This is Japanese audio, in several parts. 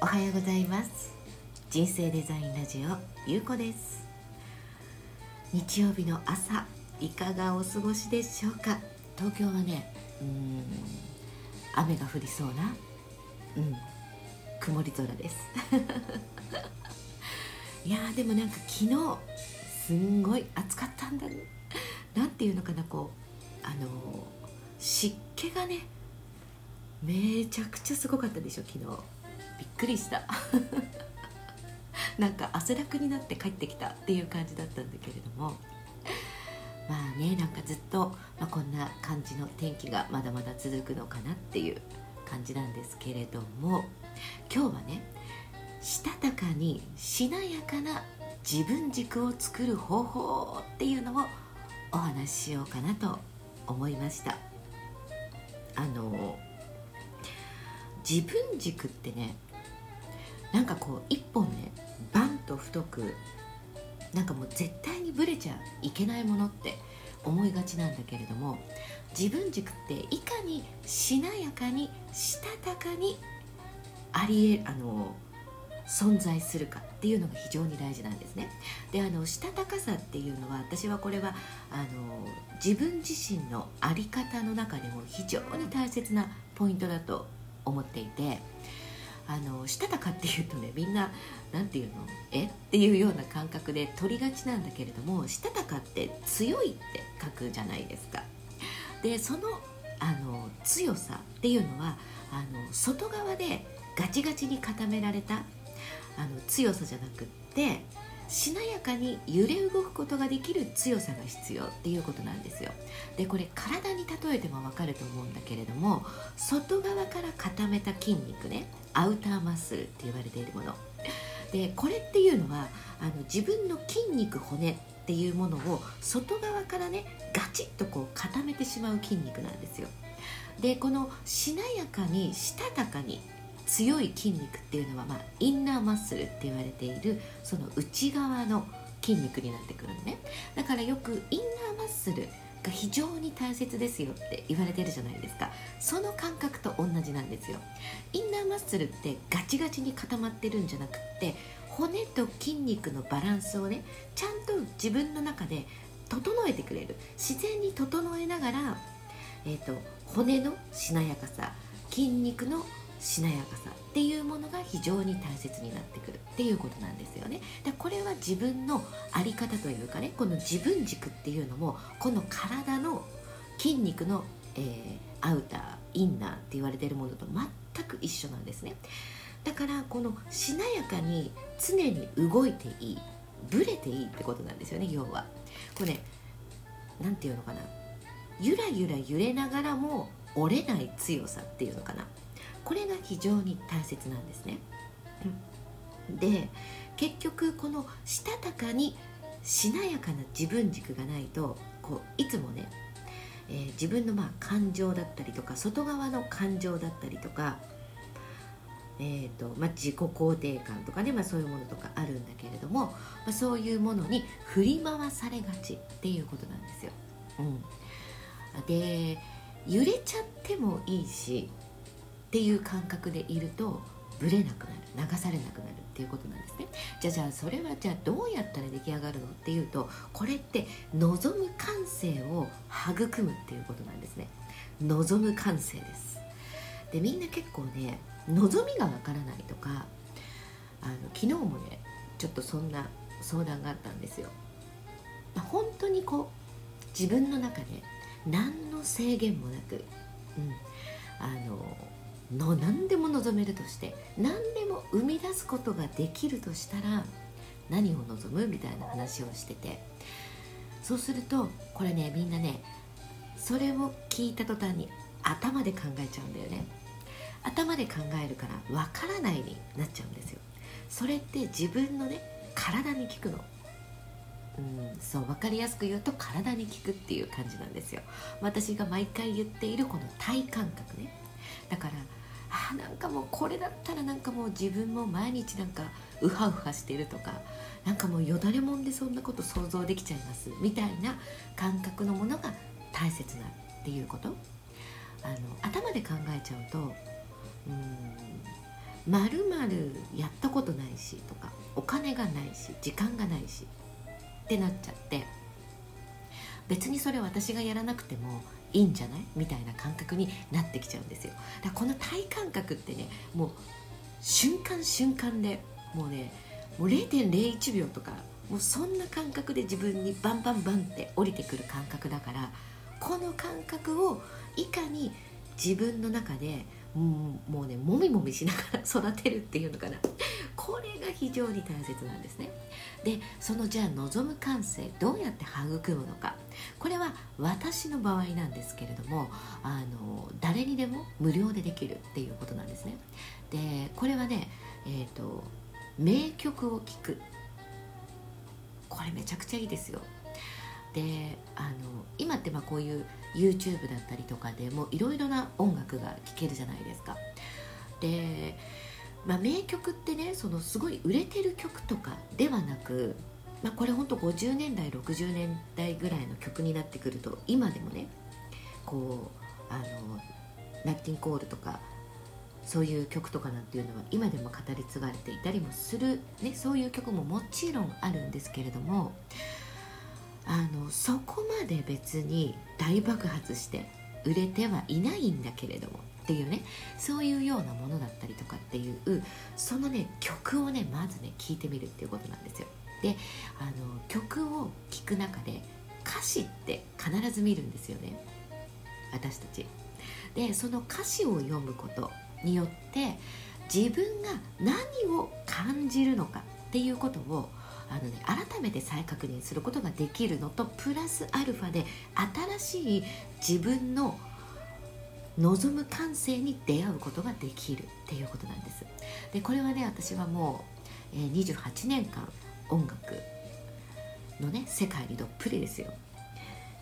おはようございます。人生デザインラジオゆうこです。日曜日の朝いかがお過ごしでしょうか？東京はねうん雨が降りそうなうん曇り空です。いやでもなんか昨日すんごい暑かったんだなんていうのかなこうあの湿気がねめちゃくちゃすごかったでしょ昨日びっくりした。なんか汗だくになって帰ってきたっていう感じだったんだけれども。まあねなんかずっと、まあ、こんな感じの天気がまだまだ続くのかなっていう感じなんですけれども。今日はねしたたかにしなやかな自分軸を作る方法っていうのをお話ししようかなと思いました。あの自分軸ってねなんかこう一本ねバンと太くなんかもう絶対にブレちゃいけないものって思いがちなんだけれども自分軸っていかにしなやかにしたたかにありえあの存在するかっていうのが非常に大事なんですね。であのしたたかさっていうのは私はこれはあの自分自身の在り方の中でも非常に大切なポイントだと思っていてあのしたたかっていうとねみんな何て言うの？え？っていうような感覚で取りがちなんだけれどもしたたかって強いって書くじゃないですか。でそのあの強さっていうのはあの外側でガチガチに固められたあの強さじゃなくってしなやかに揺れ動くことができる強さが必要っていうことなんですよ。でこれ体に例えても分かると思うんだけれども外側から固めた筋肉ねアウターマッスルって言われているもの。でこれっていうのはあの自分の筋肉骨っていうものを外側からねガチッとこう固めてしまう筋肉なんですよ。でこのしなやかにしたたかに強い筋肉っていうのは、まあ、インナーマッスルって言われているその内側の筋肉になってくるのね。だからよくインナーマッスルが非常に大切ですよって言われてるじゃないですか。その感覚と同じなんですよ。インナーマッスルってガチガチに固まってるんじゃなくって骨と筋肉のバランスをねちゃんと自分の中で整えてくれる。自然に整えながら、えーと骨のしなやかさ筋肉のしなやかさっていうものが非常に大切になってくるっていうことなんですよね。でこれは自分の在り方というかねこの自分軸っていうのもこの体の筋肉の、えー、アウターインナーって言われてるものと全く一緒なんですね。だからこのしなやかに常に動いていいブレていいってことなんですよね要は。これね何て言うのかなゆらゆら揺れながらも折れない強さっていうのかなこれが非常に大切なんですね。で結局このしたたかにしなやかな自分軸がないとこういつもね、えー、自分のまあ感情だったりとか外側の感情だったりとか、えーとまあ、自己肯定感とかね、まあ、そういうものとかあるんだけれども、まあ、そういうものに振り回されがちっていうことなんですよ。うん、で揺れちゃってもいいしっていう感覚でいるとブレなくなる流されなくなるっていうことなんですね。じゃあじゃあそれはじゃあどうやったら出来上がるのっていうとこれって望む感性を育むっていうことなんですね。望む感性です。でみんな結構ね望みがわからないとかあの昨日もねちょっとそんな相談があったんですよ、まあ、本当にこう自分の中で何の制限もなく、うん、あのの何でも望めるとして何でも生み出すことができるとしたら何を望むみたいな話をしてて。そうするとこれねみんなねそれを聞いた途端に頭で考えちゃうんだよね。頭で考えるからわからないになっちゃうんですよ。それって自分のね体に効くの。うんそう分かりやすく言うと体に効くっていう感じなんですよ。私が毎回言っているこの体感覚ね。だからあなんかもうこれだったらなんかもう自分も毎日なんかウハウハしてるとかなんかもうよだれもんでそんなこと想像できちゃいますみたいな感覚のものが大切なっていうこと。あの頭で考えちゃうとうんまるまるやったことないしとかお金がないし時間がないしってなっちゃって別にそれ私がやらなくてもいいんじゃない？みたいな感覚になってきちゃうんですよ。だからこの体感覚ってねもう瞬間瞬間でもうねもう0.01秒とかもうそんな感覚で自分にバンバンバンって降りてくる感覚だからこの感覚をいかに自分の中でもうねもみもみしながら育てるっていうのかな。これが非常に大切なんですね。でそのじゃあ望む感性どうやって育むのか。これは私の場合なんですけれどもあの誰にでも無料でできるっていうことなんですね。でこれはねえっ、ー、と名曲を聴く。これめちゃくちゃいいですよ。であの今ってまあこういう YouTube だったりとかでもいろいろな音楽が聴けるじゃないですか。で、まあ、名曲ってねそのすごい売れてる曲とかではなく、まあ、これほんと50年代60年代ぐらいの曲になってくると今でもねこうあのナッティンコールとかそういう曲とかなんていうのは今でも語り継がれていたりもする、ね、そういう曲ももちろんあるんですけれどもあのそこまで別に大爆発して売れてはいないんだけれどもっていうねそういうようなものだったりとかっていうそのね曲をねまずね聴いてみるっていうことなんですよ。であの曲を聴く中で歌詞って必ず見るんですよね。私たち。でその歌詞を読むことによって自分が何を感じるのかっていうことをあの、ね、改めて再確認することができるのとプラスアルファで新しい自分の望む感性に出会うことができるっていうことなんです。でこれはね私はもう、え、28年間音楽のね世界にどっぷりですよ、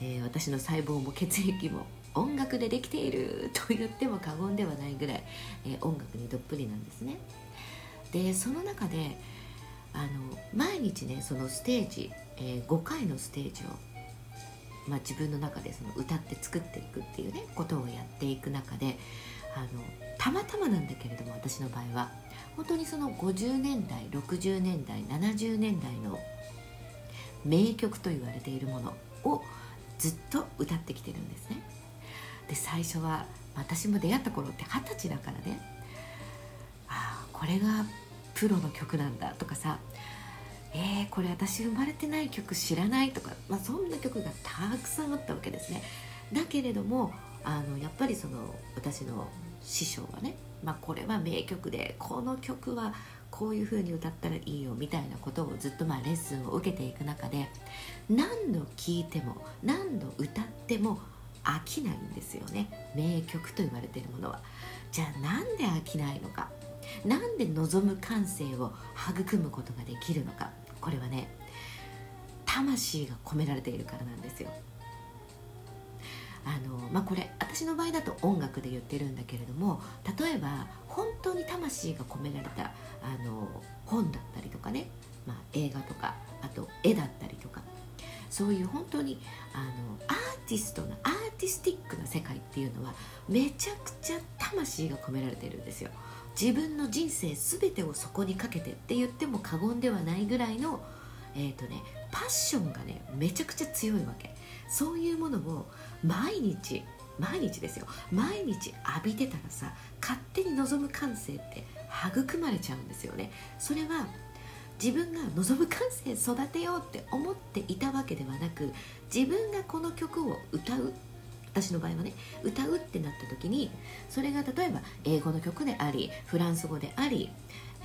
えー、私の細胞も血液も音楽でできていると言っても過言ではないぐらい、えー、音楽にどっぷりなんですね。でその中であの毎日ねそのステージ、えー、5回のステージを、まあ、自分の中でその歌って作っていくっていうねことをやっていく中であのたまたまなんだけれども私の場合は本当にその50年代60年代70年代の名曲と言われているものをずっと歌ってきてるんですね。で最初は私も出会った頃って二十歳だからね。ああこれがプロの曲なんだとかさえー、これ私生まれてない曲知らないとか、まあ、そんな曲がたくさんあったわけですね。だけれどもあのやっぱりその私の師匠はね、まあ、これは名曲でこの曲はこういう風に歌ったらいいよみたいなことをずっとまあレッスンを受けていく中で何度聴いても何度歌っても飽きないんですよね。名曲と言われているものは。じゃあなんで飽きないのか？なんで望む感性を育むことができるのか？これはね魂が込められているからなんですよ。あのまあこれ私の場合だと音楽で言ってるんだけれども例えば本当に魂が込められたあの本だったりとかね、まあ、映画とかあと絵だったりとかそういう本当にあのアーティストなアーティスティックな世界っていうのはめちゃくちゃ魂が込められてるんですよ。自分の人生全てをそこにかけてって言っても過言ではないぐらいのえーとね、パッションがねめちゃくちゃ強いわけ。そういうものを毎日毎日ですよ。毎日浴びてたらさ勝手に望む感性って育まれちゃうんですよね。それは自分が望む感性育てようって思っていたわけではなく自分がこの曲を歌う私の場合はね歌うってなった時にそれが例えば英語の曲でありフランス語であり、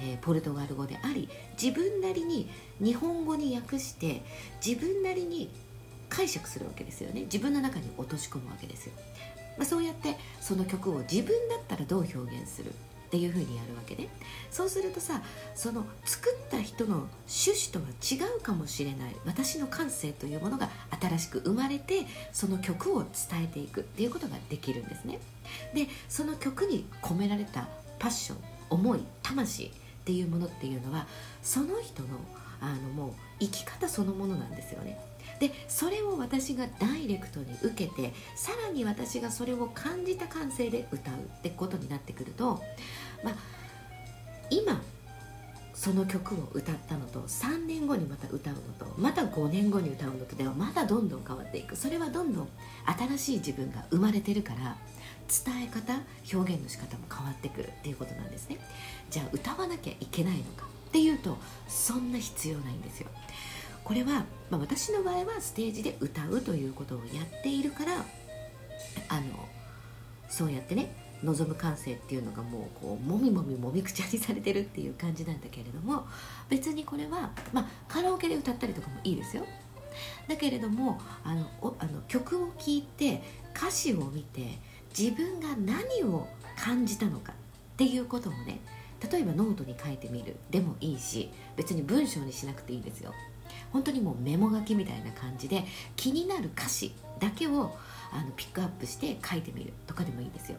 えー、ポルトガル語であり自分なりに日本語に訳して自分なりに解釈するわけですよね。自分の中に落とし込むわけですよ、まあ、そうやってその曲を自分だったらどう表現するっていうふうにやるわけね。そうするとさその作った人の趣旨とは違うかもしれない。私の感性というものが新しく生まれてその曲を伝えていく。っていうことができるんですね。でその曲に込められたパッション思い魂っていうものっていうのはその人のあのもう生き方そのものなんですよね。でそれを私がダイレクトに受けてさらに私がそれを感じた感性で歌うってことになってくるとまあ今その曲を歌ったのと3年後にまた歌うのとまた5年後に歌うのとではまたどんどん変わっていく。それはどんどん新しい自分が生まれてるから伝え方表現の仕方も変わってくるっていうことなんですね。じゃあ歌わなきゃいけないのかっていうとそんな必要ないんですよ。これは、まあ、私の場合はステージで歌うということをやっているからあのそうやってね望む感性っていうのがもうこうもみもみもみくちゃにされてるっていう感じなんだけれども別にこれは、まあ、カラオケで歌ったりとかもいいですよ。だけれどもあのあの曲を聴いて歌詞を見て自分が何を感じたのかっていうことをね例えばノートに書いてみるでもいいし別に文章にしなくていいですよ。本当にもうメモ書きみたいな感じで気になる歌詞だけをあのピックアップして書いてみるとかでもいいですよ。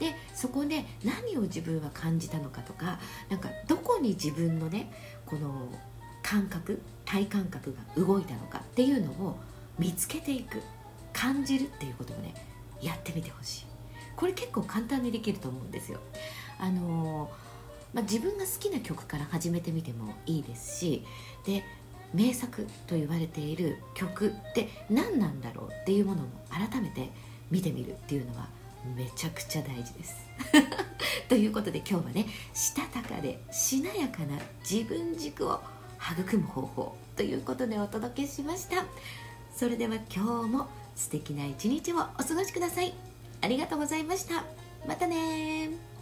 でそこで何を自分は感じたのかとかなんかどこに自分のねこの感覚体感覚が動いたのかっていうのを見つけていく感じるっていうことをねやってみてほしい。これ結構簡単にできると思うんですよ。あのまあ、自分が好きな曲から始めてみてもいいですしで名作と言われている曲って何なんだろうっていうものも改めて見てみるっていうのはめちゃくちゃ大事です。ということで今日はねしたたかでしなやかな自分軸を育む方法ということでお届けしました。それでは今日も素敵な一日をお過ごしください。ありがとうございました。またね